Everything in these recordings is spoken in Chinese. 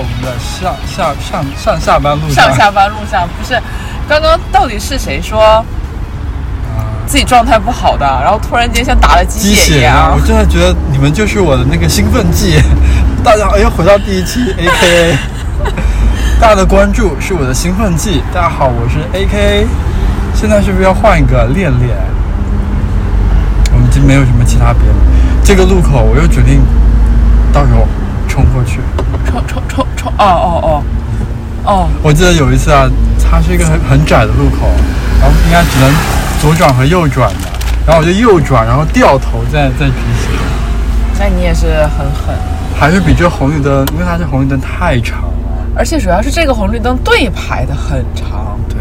我们的上下上上下班路上。上下班路上不是，刚刚到底是谁说啊，自己状态不好的，然后突然间像打了鸡鸡血一！样我？真的觉得你们就是我的那个兴奋剂。大家好，又回到第一期 A K A，大家的关注是我的兴奋剂。大家好，我是 A K A，现在是不是要换一个练练？我们已经没有什么其他别的。这个路口我又决定到时候冲过去。冲冲冲冲！哦哦哦哦，我记得有一次啊，它是一个很很窄的路口，然后应该只能左转和右转的，然后我就右转，然后掉头再再直行，那你也是很狠，还是比这红绿灯，因为它这红绿灯太长了。而且主要是这个红绿灯对排的很长。对，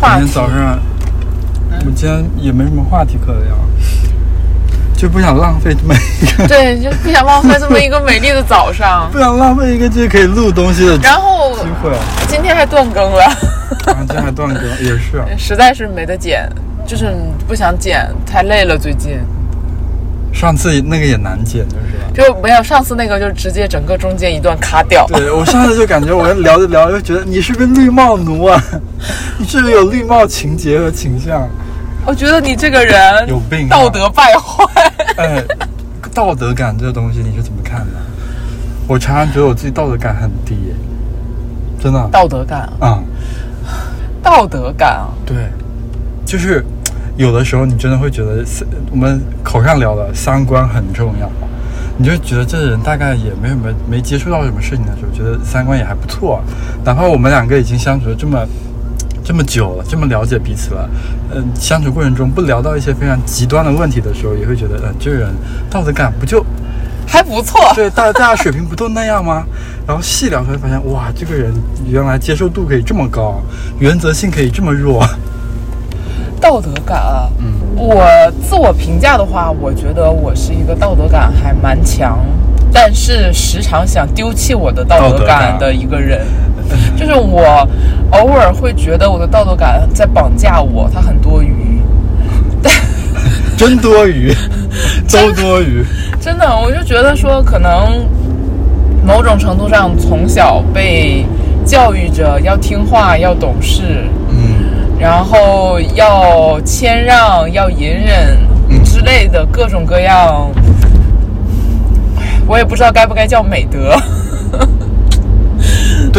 话题今天早上我今天也没什么话题可聊，就不想浪费这么一个，对，就不想浪费这么一个美丽的早上。不想浪费一个这可以录东西的机然后会。今天还断更了，啊今天还断更，也是啊。实在是没得剪，就是不想剪，太累了最近。上次那个也难剪，就是吧。就没有上次那个，就直接整个中间一段卡掉。对我上次就感觉我聊着聊着就觉得你是不是绿帽奴啊？你是不是有绿帽情节和倾向？我觉得你这个人有病啊道德败坏。哎，道德感这个东西你是怎么看的？我常常觉得我自己道德感很低，真的。道德感，啊、道德感啊，对，就是有的时候你真的会觉得三，我们口上聊的三观很重要，你就觉得这人大概也没什么没接触到什么事情的时候，觉得三观也还不错，哪怕我们两个已经相处了这么。这么久了，这么了解彼此了，嗯、相处过程中不聊到一些非常极端的问题的时候，也会觉得，嗯、这个人道德感不就还不错。对，大大家水平不都那样吗？然后细聊才会发现，哇，这个人原来接受度可以这么高，原则性可以这么弱。道德感啊，嗯，我自我评价的话，我觉得我是一个道德感还蛮强，但是时常想丢弃我的道德感的一个人。就是我偶尔会觉得我的道德感在绑架我，它很多余。真多余，都多余。真的，我就觉得说，可能某种程度上从小被教育着要听话、要懂事，嗯，然后要谦让、要隐忍嗯之类的各种各样，哎我也不知道该不该叫美德。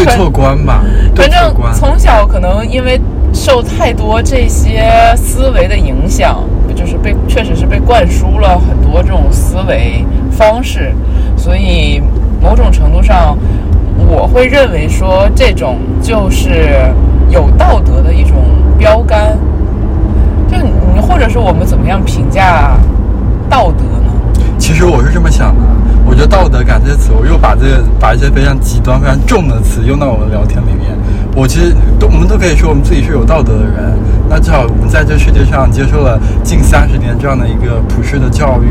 对错观吧，对反正。从小可能因为受太多这些思维的影响，就是被确实是被灌输了很多这种思维方式，所以某种程度上，我会认为说这种就是有道德的一种标杆。就你或者是我们怎么样评价道德呢？其实我是这么想的，我觉得道德感这个词，我又把这个把一些非常极端、非常重的词用到我们聊天里面。我其实都我们都可以说我们自己是有道德的人，那至少我们在这世界上接受了近三十年这样的一个普世的教育。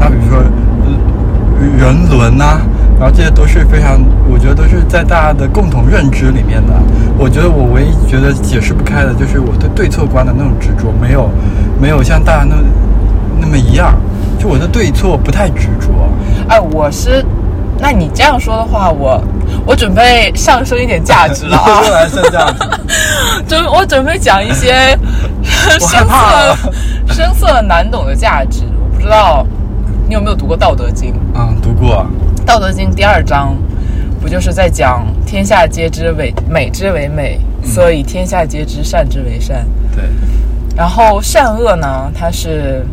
那比如说，人伦呐、然后这些都是非常，我觉得都是在大家的共同认知里面的。我觉得我唯一觉得解释不开的就是我对对错观的那种执着，没有没有像大家那那么一样。就我的对错不太执着，哎，我是，那你这样说的话，我我准备上升一点价值了啊。又来升价值。准我准备讲一些 我深色、深色难懂的价值。我不知道你有没有读过《道德经》？嗯，读过。《道德经》第二章不就是在讲“天下皆知为美之为美，所以天下皆知善之为善”。对，然后善恶呢，它是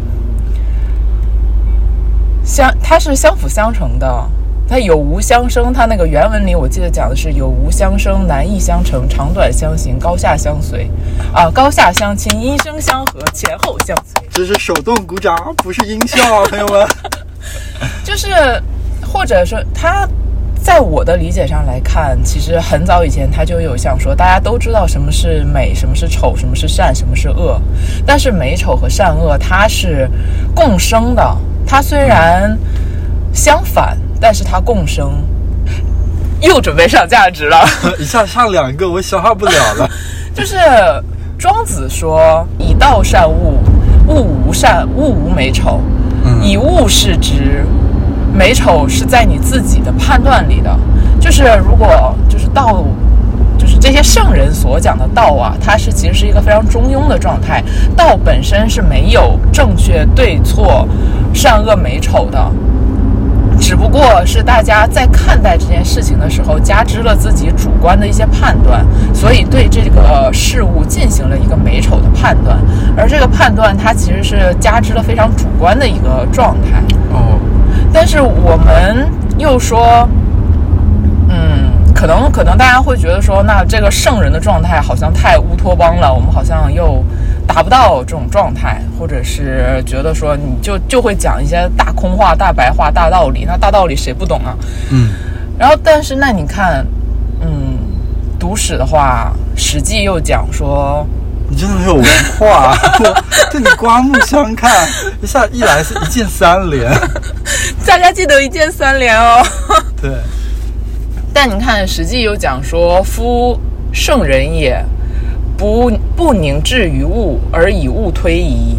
相，它是相辅相成的。它有无相生，它那个原文里我记得讲的是有无相生，难易相成，长短相形，高下相随，啊，高下相亲，音声相和，前后相随。这是手动鼓掌，不是音效啊，朋友们。就是，或者说他在我的理解上来看，其实很早以前他就有想说，大家都知道什么是美，什么是丑，什么是善，什么是恶，但是美丑和善恶它是共生的，它虽然相反，但是它共生。又准备上价值了。一下上两个，我消化不了了。就是庄子说：“以道善物，物无善，物无美丑。嗯以物视之，美丑是在你自己的判断里的。就是如果就是道，就是这些圣人所讲的道啊，它是其实是一个非常中庸的状态。道本身是没有正确对错、善恶美丑的。只不过是大家在看待这件事情的时候，加之了自己主观的一些判断，所以对这个事物进行了一个美丑的判断，而这个判断它其实是加之了非常主观的一个状态。哦，但是我们又说，嗯，可能可能大家会觉得说，那这个圣人的状态好像太乌托邦了，我们好像又。达不到这种状态，或者是觉得说你就就会讲一些大空话、大白话、大道理，那大道理谁不懂啊？嗯。然后，但是那你看，嗯，读史的话，《史记》又讲说，你真的很有文化，对你刮目相看，一下一来是一键三连。大家记得一键三连哦。对。但你看，《史记》又讲说，夫圣人也。不不凝滞于物，而以物推移，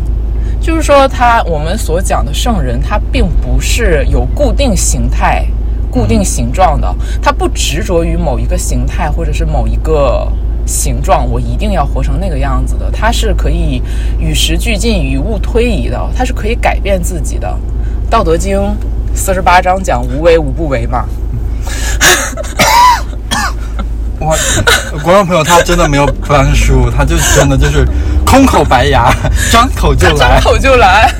就是说，他我们所讲的圣人，他并不是有固定形态、固定形状的，他不执着于某一个形态或者是某一个形状，我一定要活成那个样子的，他是可以与时俱进、与物推移的，他是可以改变自己的。《道德经》四十八章讲无为无不为嘛。哇，观众朋友，他真的没有翻书，他就真的就是空口白牙，张口就来，张口就来。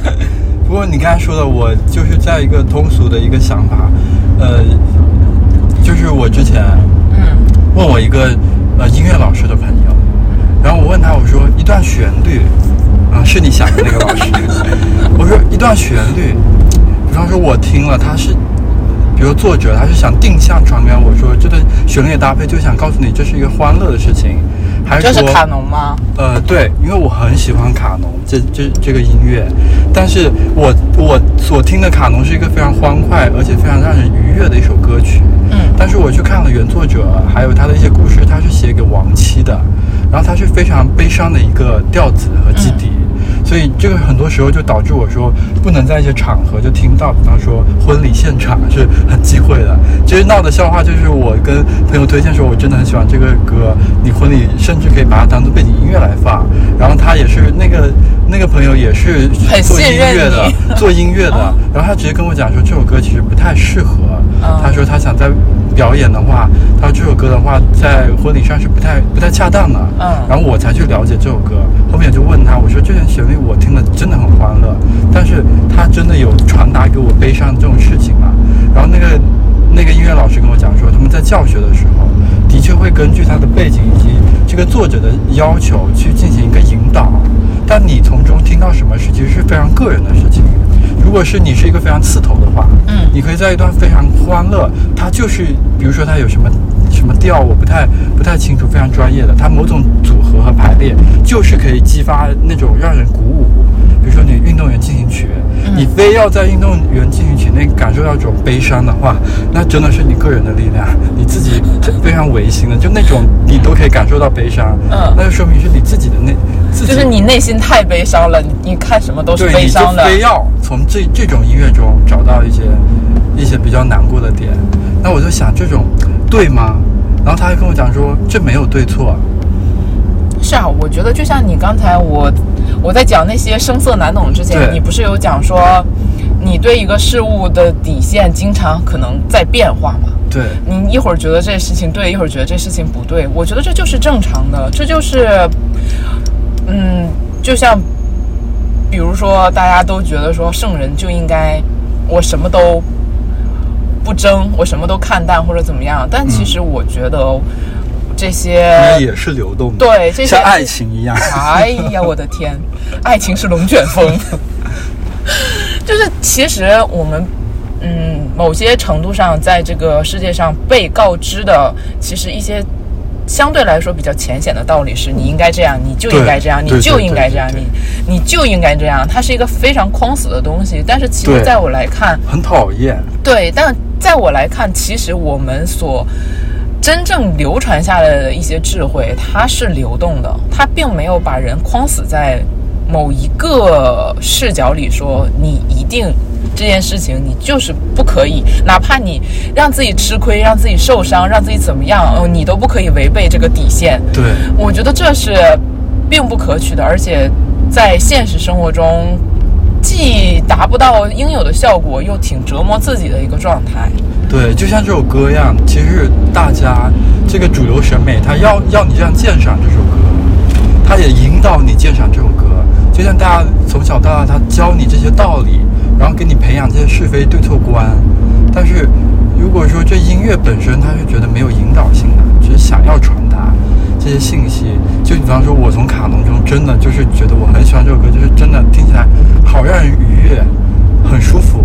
不过你刚才说的，我就是在一个通俗的一个想法，呃，就是我之前嗯问我一个呃音乐老师的朋友，然后我问他，我说一段旋律啊，是你想的那个老师，我说一段旋律，比方说我听了，他是。比如作者他是想定向传给我说，这个旋律搭配就想告诉你这是一个欢乐的事情，还是说这是卡农吗？呃，对，因为我很喜欢卡农这这这个音乐，但是我我所听的卡农是一个非常欢快而且非常让人愉悦的一首歌曲，嗯，但是我去看了原作者还有他的一些故事，他是写给亡妻的，然后他是非常悲伤的一个调子和基底。所以这个很多时候就导致我说不能在一些场合就听到，比方说婚礼现场是很忌讳的。其实闹的笑话就是我跟朋友推荐说，我真的很喜欢这个歌，你婚礼甚至可以把它当做背景音乐来放。然后他也是那个 那个朋友也是做音乐的，做音乐的。然后他直接跟我讲说这首歌其实不太适合。他说他想在表演的话，他说这首歌的话在婚礼上是不太不太恰当的。嗯。然后我才去了解这首歌，后面就问他，我说这段旋律。我听了真的很欢乐，但是他真的有传达给我悲伤这种事情吗？然后那个那个音乐老师跟我讲说，他们在教学的时候，的确会根据他的背景以及这个作者的要求去进行一个引导，但你从中听到什么，其实是非常个人的事情。如果是你是一个非常刺头的话，嗯，你可以在一段非常欢乐，它就是比如说它有什么什么调，我不太不太清楚，非常专业的，它某种组合和排列就是可以激发那种让人鼓舞。比如说你运动员进行曲，你非要在运动员进行曲内感受到一种悲伤的话，那真的是你个人的力量，你自己非常违心的，就那种你都可以感受到悲伤，嗯，那就说明是你自己的内，就是你内心太悲伤了，你看什么都是悲伤的，非要从这。这这种音乐中找到一些一些比较难过的点，那我就想这种对吗？然后他还跟我讲说这没有对错。是啊，我觉得就像你刚才我我在讲那些生涩难懂之前，你不是有讲说你对一个事物的底线经常可能在变化吗？对，你一会儿觉得这事情对，一会儿觉得这事情不对，我觉得这就是正常的，这就是嗯，就像。比如说，大家都觉得说圣人就应该我什么都不争，我什么都看淡或者怎么样。但其实我觉得这些也是流动的，对，像爱情一样。哎呀，我的天，爱情是龙卷风。就是其实我们嗯，某些程度上在这个世界上被告知的，其实一些。相对来说比较浅显的道理是，你应该这样，你就应该这样，你就应该这样，你你就应该这样。它是一个非常框死的东西，但是其实在我来看，很讨厌。对，但在我来看，其实我们所真正流传下来的一些智慧，它是流动的，它并没有把人框死在某一个视角里说，你一定这件事情你就是不可以，哪怕你让自己吃亏、让自己受伤、让自己怎么样，哦，你都不可以违背这个底线。对，我觉得这是并不可取的，而且在现实生活中，既达不到应有的效果，又挺折磨自己的一个状态。对，就像这首歌一样，其实大家这个主流审美，他要要你这样鉴赏这首歌，他也引导你鉴赏这首歌。就像大家从小到大，他教你这些道理，然后给你培养这些是非对错观。但是如果说这音乐本身，他是觉得没有引导性的，只是想要传达这些信息。就比方说，我从卡农中真的就是觉得我很喜欢这首歌，就是真的听起来好让人愉悦，很舒服。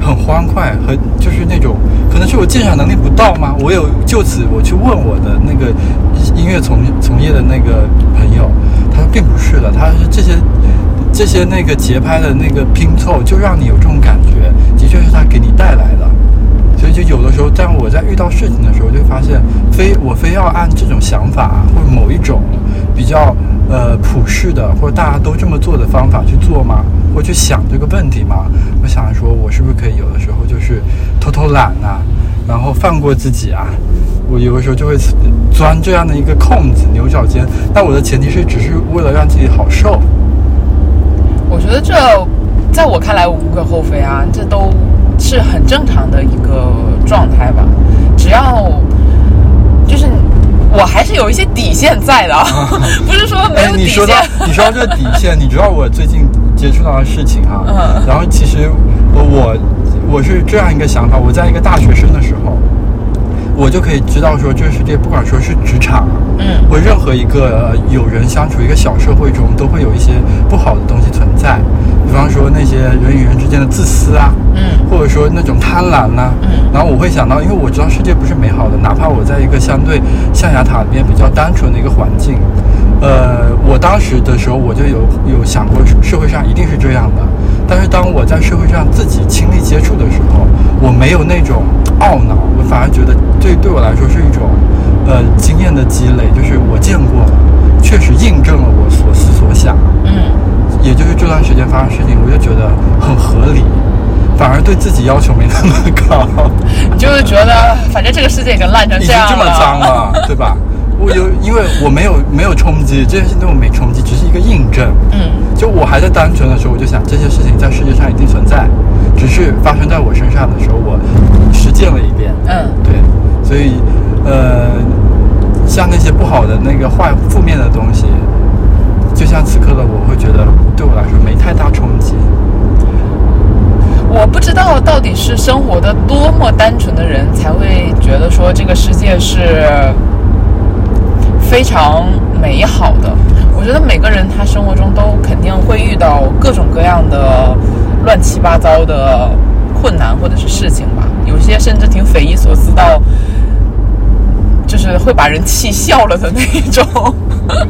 很欢快，很就是那种，可能是我鉴赏能力不到吗？我有就此我去问我的那个音乐从从业的那个朋友，他说并不是的，他是这些这些那个节拍的那个拼凑，就让你有这种感觉，的确是他给你带来的。就有的时候，但我在遇到事情的时候，就发现非我非要按这种想法或者某一种比较呃普世的或者大家都这么做的方法去做吗？或去想这个问题吗？我想说，我是不是可以有的时候就是偷偷懒呐，然后放过自己啊？我有的时候就会钻这样的一个空子、牛角尖。但我的前提是，只是为了让自己好受。我觉得这在我看来无可厚非啊，这都是很正常的一个状态吧。只要就是我还是有一些底线在的，不是说没有底线。你说到你说到这底线，你知道我最近接触到的事情啊。嗯。然后其实我我是这样一个想法，我在一个大学生的时候。我就可以知道说，这个世界不管说是职场，嗯，或任何一个有人相处一个小社会中，都会有一些不好的东西存在。比方说那些人与人之间的自私啊，嗯，或者说那种贪婪呐，嗯。然后我会想到，因为我知道世界不是美好的，哪怕我在一个相对象牙塔里面比较单纯的一个环境，呃，我当时的时候我就有有想过，社会上一定是这样的。但是当我在社会上自己亲历接触的时候，我没有那种懊恼，我反而觉得这对我来说是一种，呃，经验的积累，就是我见过了，确实印证了我所思所想。嗯，也就是这段时间发生事情，我就觉得很合理，反而对自己要求没那么高。你就是觉得，反正这个世界已经烂成这样了，已经这么脏了，对吧？我有，因为我没有没有冲击，这件事情对我没冲击，只是一个印证。嗯，就我还在单纯的时候，我就想这些事情在世界上一定存在，只是发生在我身上的时候，我实践了一遍。嗯，对，所以，呃，像那些不好的那个坏负面的东西，就像此刻的我会觉得对我来说没太大冲击。我不知道到底是生活的多么单纯的人才会觉得说这个世界是。非常美好的，我觉得每个人他生活中都肯定会遇到各种各样的乱七八糟的困难或者是事情吧，有些甚至挺匪夷所思到，就是会把人气笑了的那一种。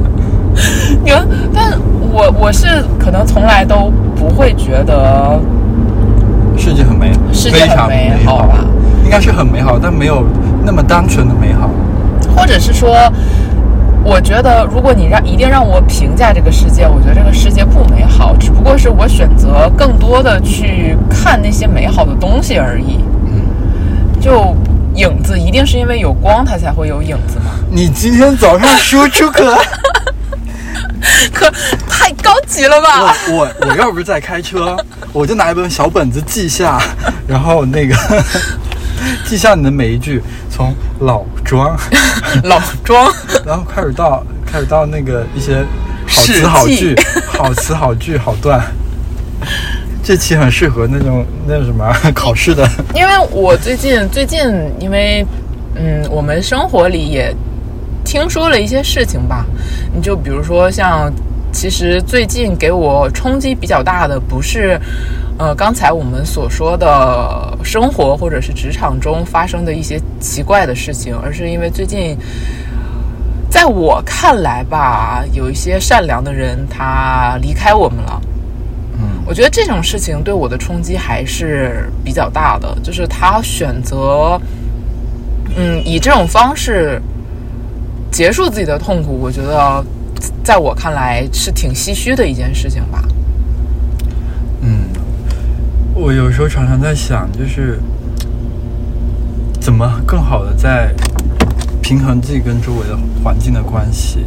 你看，但我我是可能从来都不会觉得世界很美，世界很美好吧？应该是很美好，但没有那么单纯的美好，或者是说。我觉得，如果你让一定让我评价这个世界，我觉得这个世界不美好，只不过是我选择更多的去看那些美好的东西而已。嗯，就影子一定是因为有光，它才会有影子吗？你今天早上说出可 可太高级了吧？我我我要不是在开车，我就拿一本小本子记下，然后那个。记下你的每一句，从老庄，老庄，然后开始到开始到那个一些好词好句，好词好句好段。这期很适合那种那什么 考试的。因为我最近最近，因为嗯，我们生活里也听说了一些事情吧。你就比如说像，其实最近给我冲击比较大的不是。呃，刚才我们所说的生活或者是职场中发生的一些奇怪的事情，而是因为最近，在我看来吧，有一些善良的人他离开我们了。嗯，我觉得这种事情对我的冲击还是比较大的，就是他选择，嗯，以这种方式结束自己的痛苦，我觉得在我看来是挺唏嘘的一件事情吧。嗯，我有时候常常在想，就是怎么更好的在平衡自己跟周围的环境的关系，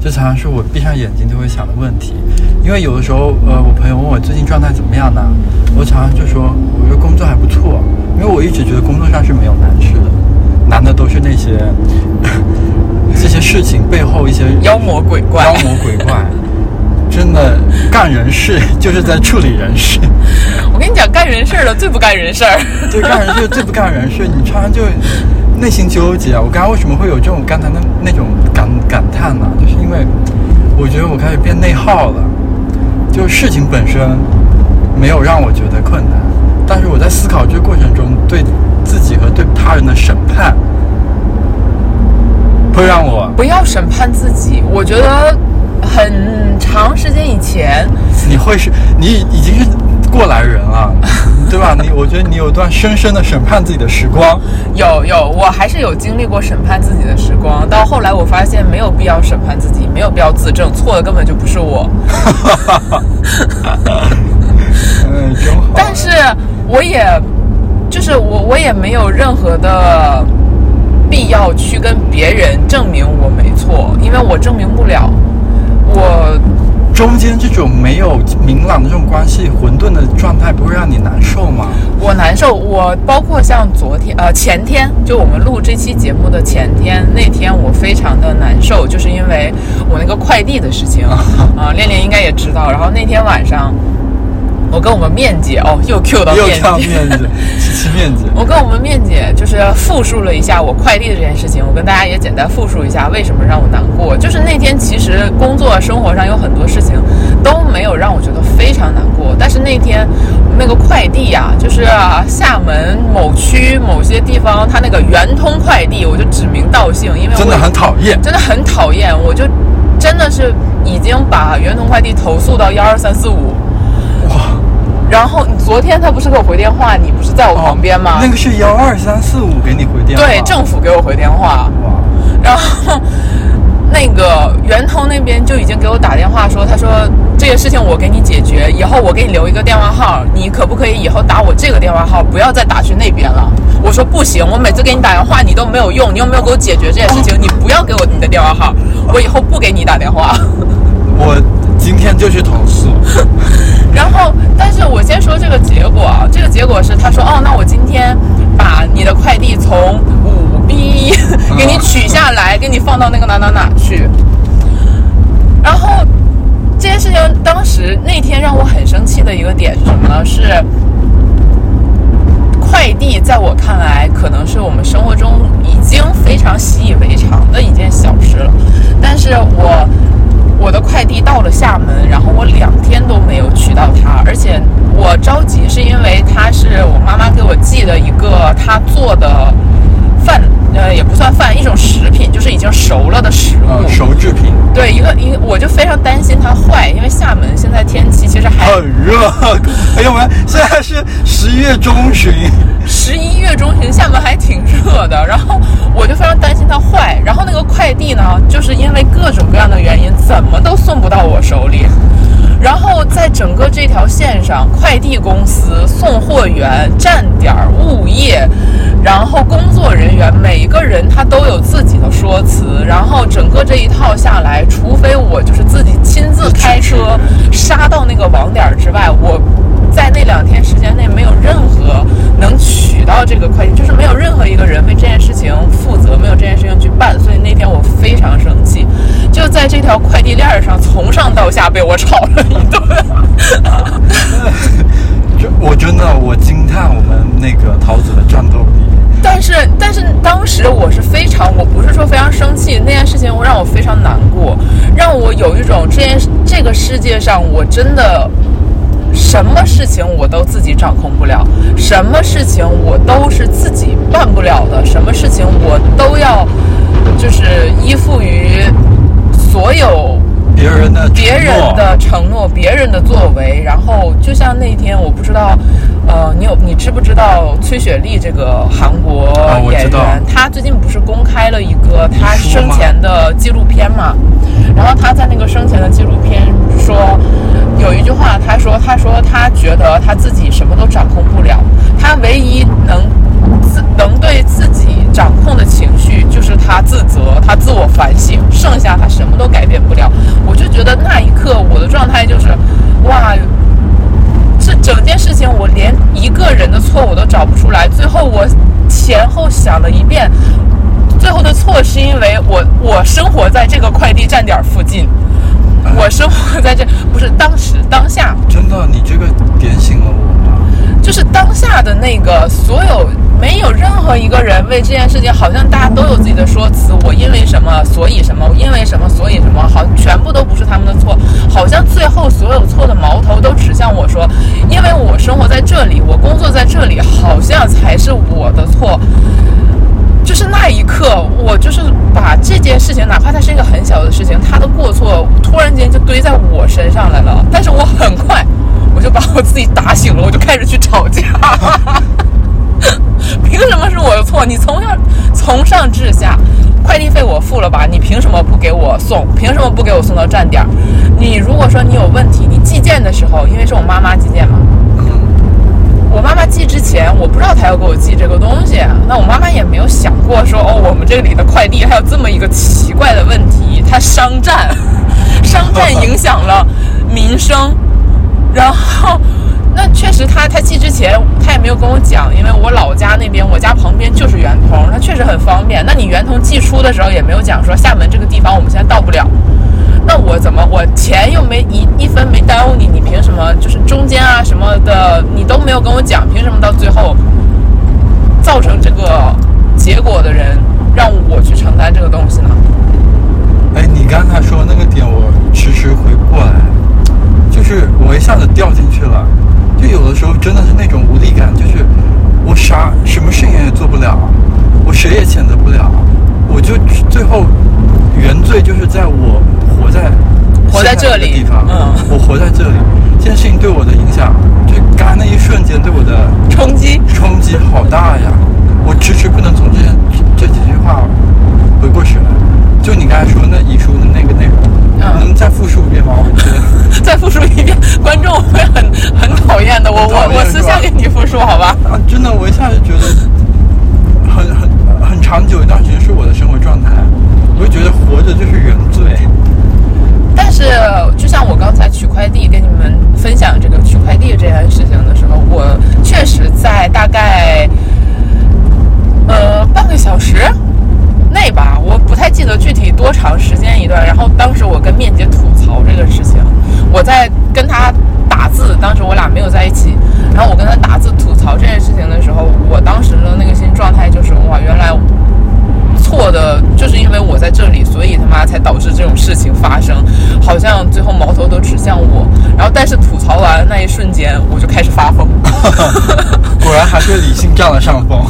这常常是我闭上眼睛就会想的问题。因为有的时候，呃，我朋友问我最近状态怎么样呢？我常常就说，我说工作还不错，因为我一直觉得工作上是没有难事的，难的都是那些这些事情背后一些妖魔鬼怪，妖魔鬼怪。真的干人事就是在处理人事。我跟你讲，干人事的最不干人事儿。对，干人事最不干人事。你常常就内心纠结啊。我刚刚为什么会有这种刚才那那种感感叹呢？就是因为我觉得我开始变内耗了。就事情本身没有让我觉得困难，但是我在思考这个过程中对自己和对他人的审判，会让我不要审判自己。我觉得。很长时间以前，你会是，你已经是对吧？你我觉得你有段深深的审判自己的时光。有有，我还是有经历过审判自己的时光。到后来我发现没有必要审判自己，没有必要自证，错的根本就不是我。嗯，真好。但是我也，就是我我也没有任何的必要去跟别人证明我没错，因为我证明不了。我中间这种没有明朗的这种关系，混沌的状态，不会让你难受吗？我难受。我包括像昨天，呃，前天，就我们录这期节目的前天，那天我非常的难受，就是因为我那个快递的事情 啊，恋恋应该也知道。然后那天晚上。我跟我们面姐哦，又 Q 到面姐，面子，吃面子。我跟我们面姐就是复述了一下我快递的这件事情，我跟大家也简单复述一下为什么让我难过。就是那天其实工作生活上有很多事情都没有让我觉得非常难过，但是那天那个快递呀，就是厦门某区某些地方，它那个圆通快递，我就指名道姓，因为真的很讨厌，真的很讨厌，我就真的是已经把圆通快递投诉到幺二三四五。哇！然后你昨天他不是给我回电话，你不是在我旁边吗？那个是幺二三四五给你回电话。对，政府给我回电话。哇！然后那个圆通那边就已经给我打电话说，他说这个事情我给你解决，以后我给你留一个电话号，你可不可以以后打我这个电话号，不要再打去那边了？我说不行，我每次给你打电话你都没有用，你又没有给我解决这件事情，你不要给我你的电话号，我以后不给你打电话。我。今天就去投诉，然后，但是我先说这个结果啊，这个结果是他说，哦，那我今天把你的快递从五 B 给你取下来，给你放到那个哪哪哪去。然后这件事情当时那天让我很生气的一个点是什么呢？是快递在我看来可能是我们生活中已经非常习以为常的一件小事了，但是我。我且我着急是因为它是我妈妈给我寄的一个她做的饭，呃，也不算饭，一种食品，就是已经熟了的食物，熟制品。对，一个一，我就非常担心它坏，因为厦门现在天气其实还很热。哎呀妈，现在是十一月中旬。十一月中旬，厦门还挺热的，然后我就非常担心它坏。然后那个快递呢，就是因为各种各样的原因，怎么都送不到我手里。然后在整个这条线上，快递公司、送货员、站点、物业，然后工作人员，每一个人他都有自己的说辞。然后整个这一套下来，除非我就是自己亲自开车杀到那个网点之外，我。在那两天时间内，没有任何能取到这个快递，就是没有任何一个人为这件事情负责，没有这件事情去办，所以那天我非常生气，就在这条快递链上，从上到下被我吵了一顿。就我真的，我惊叹我们那个桃子的战斗力。但是，但是当时我是非常，我不是说非常生气，那件事情让我非常难过，让我有一种这件这个世界上我真的。什么事情我都自己掌控不了，什么事情我都是自己办不了的，什么事情我都要就是依附于所有别人的别人承诺的承诺、别人的作为，然后就像那天，我不知道，呃，你有你知不知道崔雪莉这个韩国演员？她最近不是公开了一个她生前的纪录片嘛？然后她在那个生前的纪录片说，有一句话，她说，她说她觉得她自己什么都掌控不了，她唯一能自能对自己掌控的情绪就是他自责，他自我反省，剩下他什么都改变不了。我就觉得那一刻我的状态就是，哇，这整件事情我连一个人的错我都找不出来，最后我前后想了一遍，最后的错是因为我我生活在这个快递站点附近，我生活在这不是当时当下真的，你这个点醒了我啊。就是当下的那个所有，没有任何一个人为这件事情，好像大家都有自己的说辞。我因为什么，所以什么；我因为什么，所以什么。好，全部都不是他们的错。好像最后所有错的矛头都指向我说，因为我生活在这里，我工作在这里，好像才是我的错。就是那一刻，我就是把这件事情，哪怕它是一个很小的事情，他的过错突然间就堆在我身上来了。但是我很快，我就把我自己打醒了，我就开始去吵架。凭什么是我的错？你从上从上至下，快递费我付了吧？你凭什么不给我送？凭什么不给我送到站点？你如果说你有问题，你寄件的时候，因为是我妈妈寄件嘛，我妈妈寄之前，我不知道她要给我寄这个东西，那我妈妈也没有想过说，哦，我们这里的快递还有这么一个奇怪的问题，它商战，商战影响了民生，然后。那确实他，他寄之前他也没有跟我讲，因为我老家那边，我家旁边就是圆通，他确实很方便。那你圆通寄出的时候也没有讲说厦门这个地方我们现在到不了，那我怎么我钱又没一一分没耽误你，你凭什么就是中间啊什么的你都没有跟我讲，凭什么到最后造成这个结果的人让我去承担这个东西呢？哎，你刚才说那个点，我迟迟回不过来，就是我一下子掉进去了，就有的时候真的是那种无力感，就是我啥什么事情也做不了，我谁也谴责不了，我就最后原罪就是在我活在活在这里地方，嗯我活在这里，这件事情对我的影响，就刚才那一瞬间对我的冲击。冲击好大呀！我迟迟不能从这这几句话回过神来。就你刚才说那遗书的那个内容，嗯能再复述一遍吗？我觉得 再复述一遍，观众会很很讨占了上风，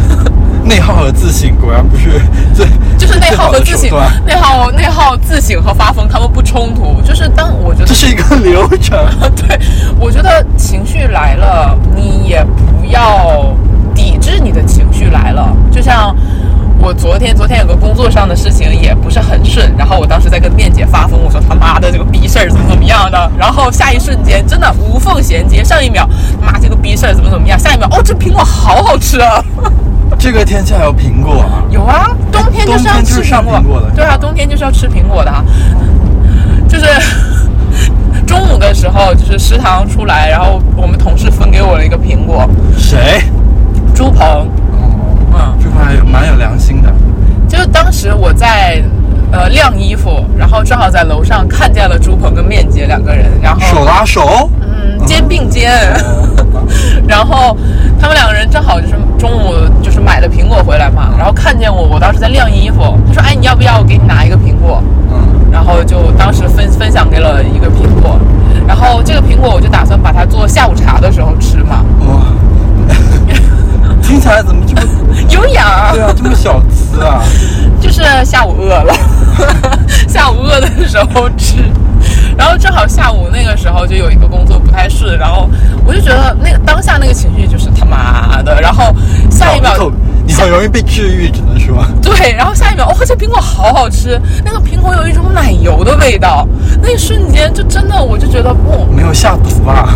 内耗和自省果然不是最就是内耗和自省内耗、内耗、自省和发疯，他们不冲突。就是当我觉得这是一个流程。对，我觉得情绪来了，你也不要抵制你的情绪来了。就像我昨天，昨天有个工作上的事情也不是很顺，然后我当时在跟面姐发疯，我说他妈的这个逼事儿怎么怎么样的，然后下一瞬间真的无缝衔接，上一秒妈这个逼事儿怎么怎么样，下一秒哦这苹果好好吃啊。这个天气还有苹果啊，有啊，冬天就是要吃苹果苹果的对啊，冬天就是要吃苹果的啊。就是 中午的时候，就是食堂出来，然后我们同事分给我了一个苹果，谁？朱鹏，哦，嗯，这还有蛮有良心的。就是当时我在呃晾衣服，然后正好在楼上看见了朱鹏跟面姐两个人，然后手拉手，嗯肩并肩，然后他们两个人正好就是中午就是买了苹果回来嘛，然后看见我，我当时在晾衣服，他说哎你要不要我给你拿一个苹果？嗯，然后就当时分分享给了一个苹果，然后这个苹果我就打算把它做下午茶的时候吃嘛，哇，听起来怎么这么 有氧，对啊，这么小资啊？就是下午饿了，下午饿的时候吃。然后正好下午那个时候就有一个工作不太顺，然后我就觉得那个当下那个情绪就是他妈的，然后下一秒你很容易被治愈，只能说。对，然后下一秒，哦、这苹果好好吃，那个苹果有一种奶油的味道，那一瞬间就真的我就觉得不，没有下毒吧？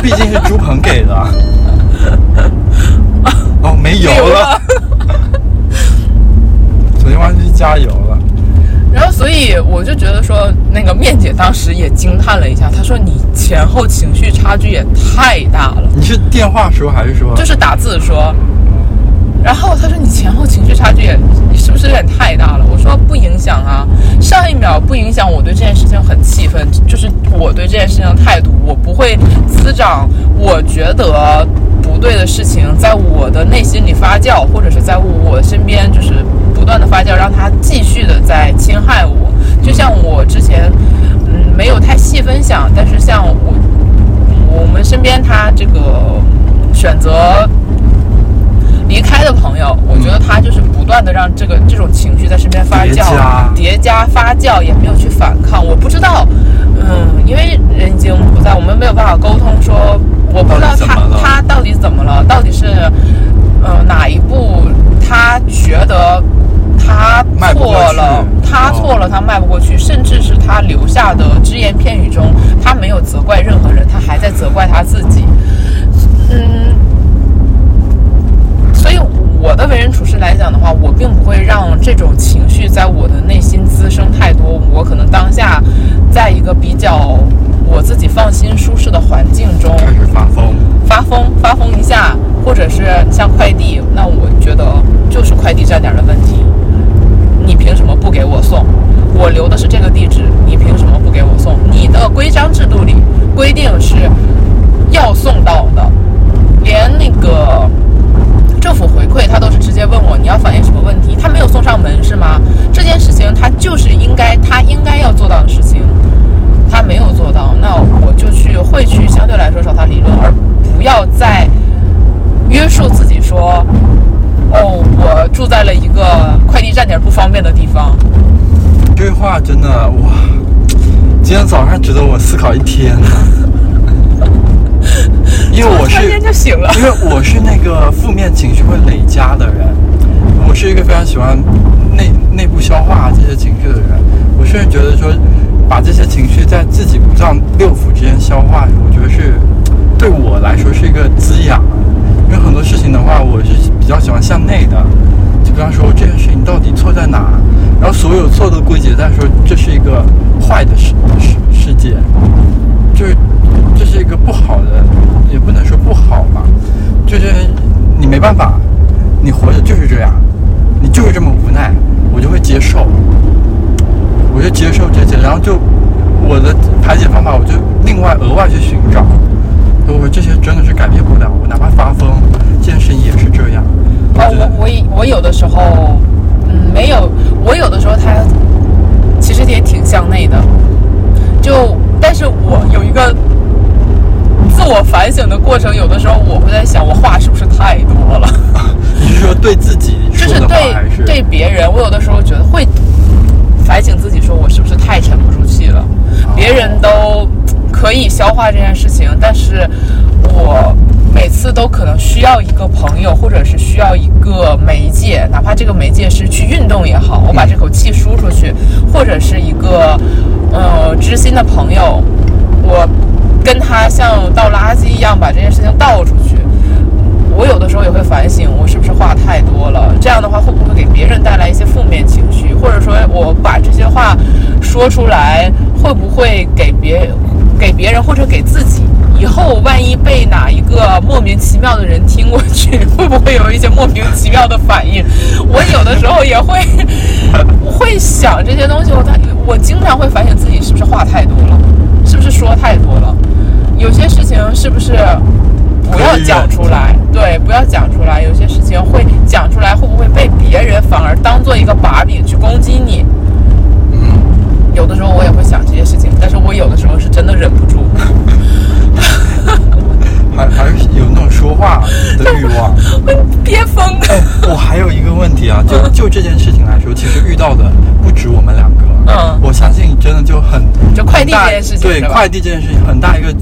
毕竟是猪棚给的。哦，没油了，昨天忘记加油了。然后，所以我就觉得说，那个面姐当时也惊叹了一下，她说：“你前后情绪差距也太大了。你是电话说还是”说？就是打字说，然后他说：“你前后情绪差距也，是不是有点太大了？”我说：“不影响啊，上一秒不影响我对这件事情很气愤，就是我对这件事情的态度，我不会滋长我觉得不对的事情在我的内心里发酵，或者是在我身边就是不断的发酵，让它继续的在侵害我。就像我之前，嗯，没有太细分享，但是像我我们身边他这个选择开的朋友，我觉得他就是不断的让这个这种情绪在身边发叠酵加、叠加、发酵，也没有去反抗。我不知道，嗯，因为人已经不在，我们没有办法沟通说，我不知道他他到底怎么了，到底是呃哪一步他觉得他错了，他哦错了，他迈不过去，甚至是他留下的只言片语中，他没有责怪任何人，他还在责怪他自己。嗯，我的为人处事来讲的话，我并不会让这种情绪在我的内心滋生太多。我可能当下在一个比较我自己放心、舒适的环境中开始发疯。发疯，发疯一下，或者是像快递，那我觉得就是快递站点的问题。你凭什么不给我送？我留的是这个地址，你凭什么不给我送？你的规章制度里规定是要送到的，连那个政府回馈他都是直接问我你要反映什么问题，他没有送上门是吗？这件事情他就是应该他应该要做到的事情，他没有做到，那我就去会去相对来说找他理论，而不要再约束自己说，哦，我住在了一个快递站点不方便的地方。这话真的哇，今天早上值得我思考一天呢。因为我是。因为我是那个负面情绪会累加的人，我是一个非常喜欢内内部消化这些情绪的人。我甚至觉得说，把这些情绪在自己五脏六腑之间消化，我觉得是对我来说是一个滋养。因为很多事情的话，我是比较喜欢向内的。就比方说这件事情到底错在哪，然后所有错都归结在说这是一个坏的世世世界，就是这是一个不好的，也不能说不好吧，就是你没办法，你活着就是这样，你就是这么无奈，我就会接受，我就接受这些，然后就我的排解方法，我就另外额外去寻找，我这些真的是改变不了，我哪怕发疯，健身也是这样。哦，觉得我我我有的时候，嗯，没有，我有的时候他其实也挺向内的，就但是我有一个自我反省的过程，有的时候我会在想，我话是不是太多了？你是说对自己就是说的话，对还是对别人，我有的时候觉得会反省自己，说我是不是太沉不住气了？别人都可以消化这件事情，但是我每次都可能需要一个朋友，或者是需要一个媒介，哪怕这个媒介是去运动也好，我把这口气输出去，或者是一个呃知心的朋友，我跟他像倒垃圾一样把这件事情倒出去。我有的时候也会反省，我是不是话太多了？这样的话会不会给别人带来一些负面情绪？或者说我把这些话说出来，会不会给别给别人或者给自己？以后万一被哪一个莫名其妙的人听过去，会不会有一些莫名其妙的反应？我有的时候也会 会想这些东西，我他我经常会反省自己是不是话太多了，是不是说太多了？有些事情是不是不要讲出来？对，不要讲出来。有些事情会讲出来，会不会被别人反而当做一个把柄去攻击你？嗯，有的时候我也会想这些事情，但是我有的时候是真的忍不住。还还是有那种说话的欲望。憋疯。我还有一个问题啊，就就这件事情来说，其实遇到的不止我们两个。嗯我相信真的就很就快递这件事情对快递这件事情，很大一个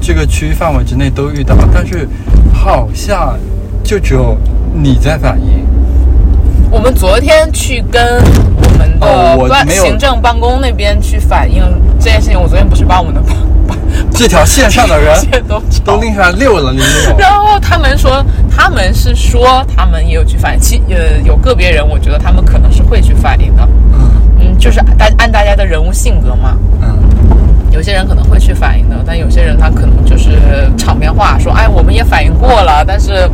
这个区域范围之内都遇到，但是好像就只有你在反应。我们昨天去跟我们的行政办公那边去反映这件事情，我昨天不是把我们的把 这条线上的人 都都拎出来溜了溜溜。然后他们说，他们是说他们也有去反映，其呃有个别人，我觉得他们可能是会去反映的，嗯。嗯，就是大按大家的人物性格嘛，嗯，有些人可能会去反映的，但有些人他可能就是场面话，说哎我们也反映过了，但是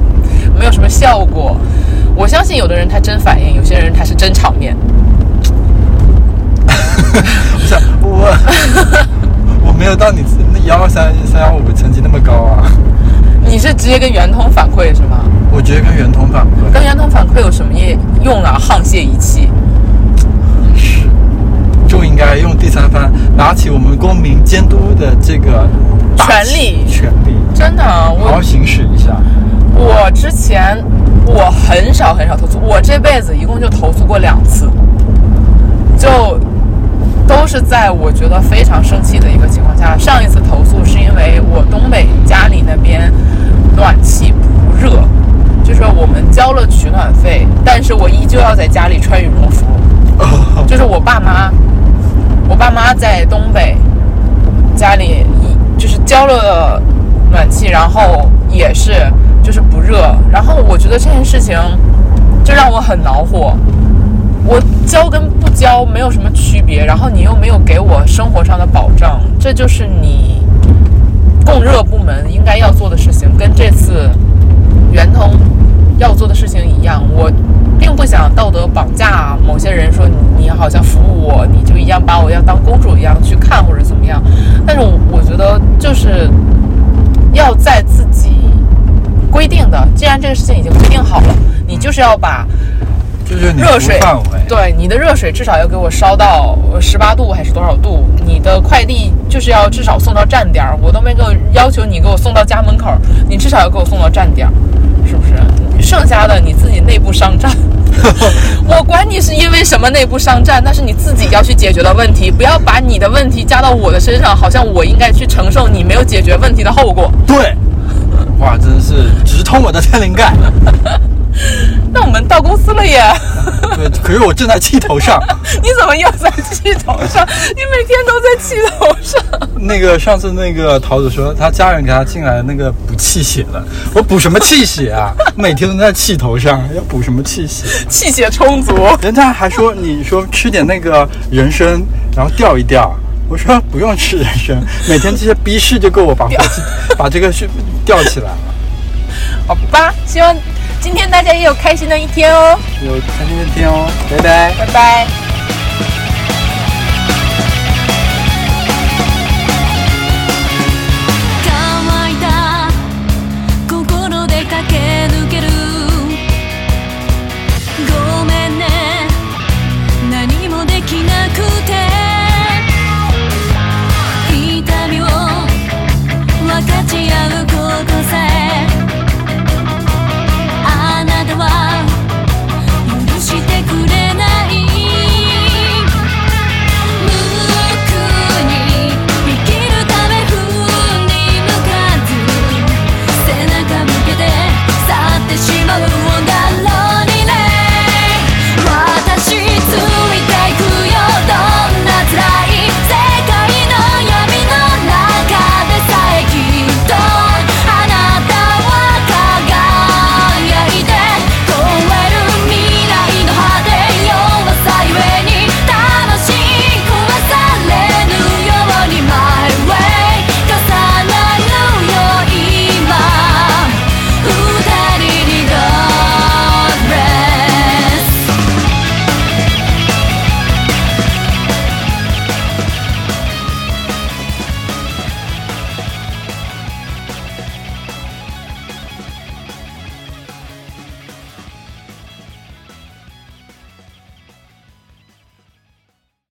没有什么效果。我相信有的人他真反应，有些人他是真场面。不是我，我没有到你那幺二三三幺五成绩那么高啊。你是直接跟圆通反馈是吗？我直接跟圆通反馈跟圆通反馈有什么业用啊？沆瀣一气。是，就应该用第三方拿起我们公民监督的这个权利权利，真的，好好行使一下。我之前我很少很少投诉，我这辈子一共就投诉过两次，就都是在我觉得非常生气的一个情况下。上一次投诉是因为我东北家里那边暖气不热，就是我们交了取暖费，但是我依旧要在家里穿羽绒服。就是我爸妈，我爸妈在东北家里就是交了暖气，然后也是热，然后我觉得这件事情就让我很恼火。我交跟不交没有什么区别，然后你又没有给我生活上的保障，这就是你供热部门应该要做的事情，跟这次圆通要做的事情一样。我并不想道德绑架某些人，说你好像服务我，你就一样把我要当公主一样去看或者怎么样。但是我觉得就是要在自己规定的，既然这个事情已经规定好了，你就是要把就是热水范围，对你的热水至少要给我烧到十八度还是多少度？你的快递就是要至少送到站点儿，我都没给我要求你给我送到家门口，你至少要给我送到站点儿，是不是？剩下的你自己内部商战，我管你是因为什么内部商战，那是你自己要去解决的问题，不要把你的问题加到我的身上，好像我应该去承受你没有解决问题的后果。对，哇，真的是直通我的天灵盖。那我们到公司了耶。对，可是我正在气头上。你怎么又在气头上？你每天都在气头上。那个上次那个桃子说，他家人给他进来那个补气血的，我补什么气血啊？每天都在气头上，要补什么气血？气血充足。人家还说你说吃点那个人参，然后吊一吊。我说不用吃人参，每天这些逼事就够我把火气把这个是吊起来了。好吧，希望今天大家也有开心的一天哦，有开心的一天哦，拜拜。拜拜。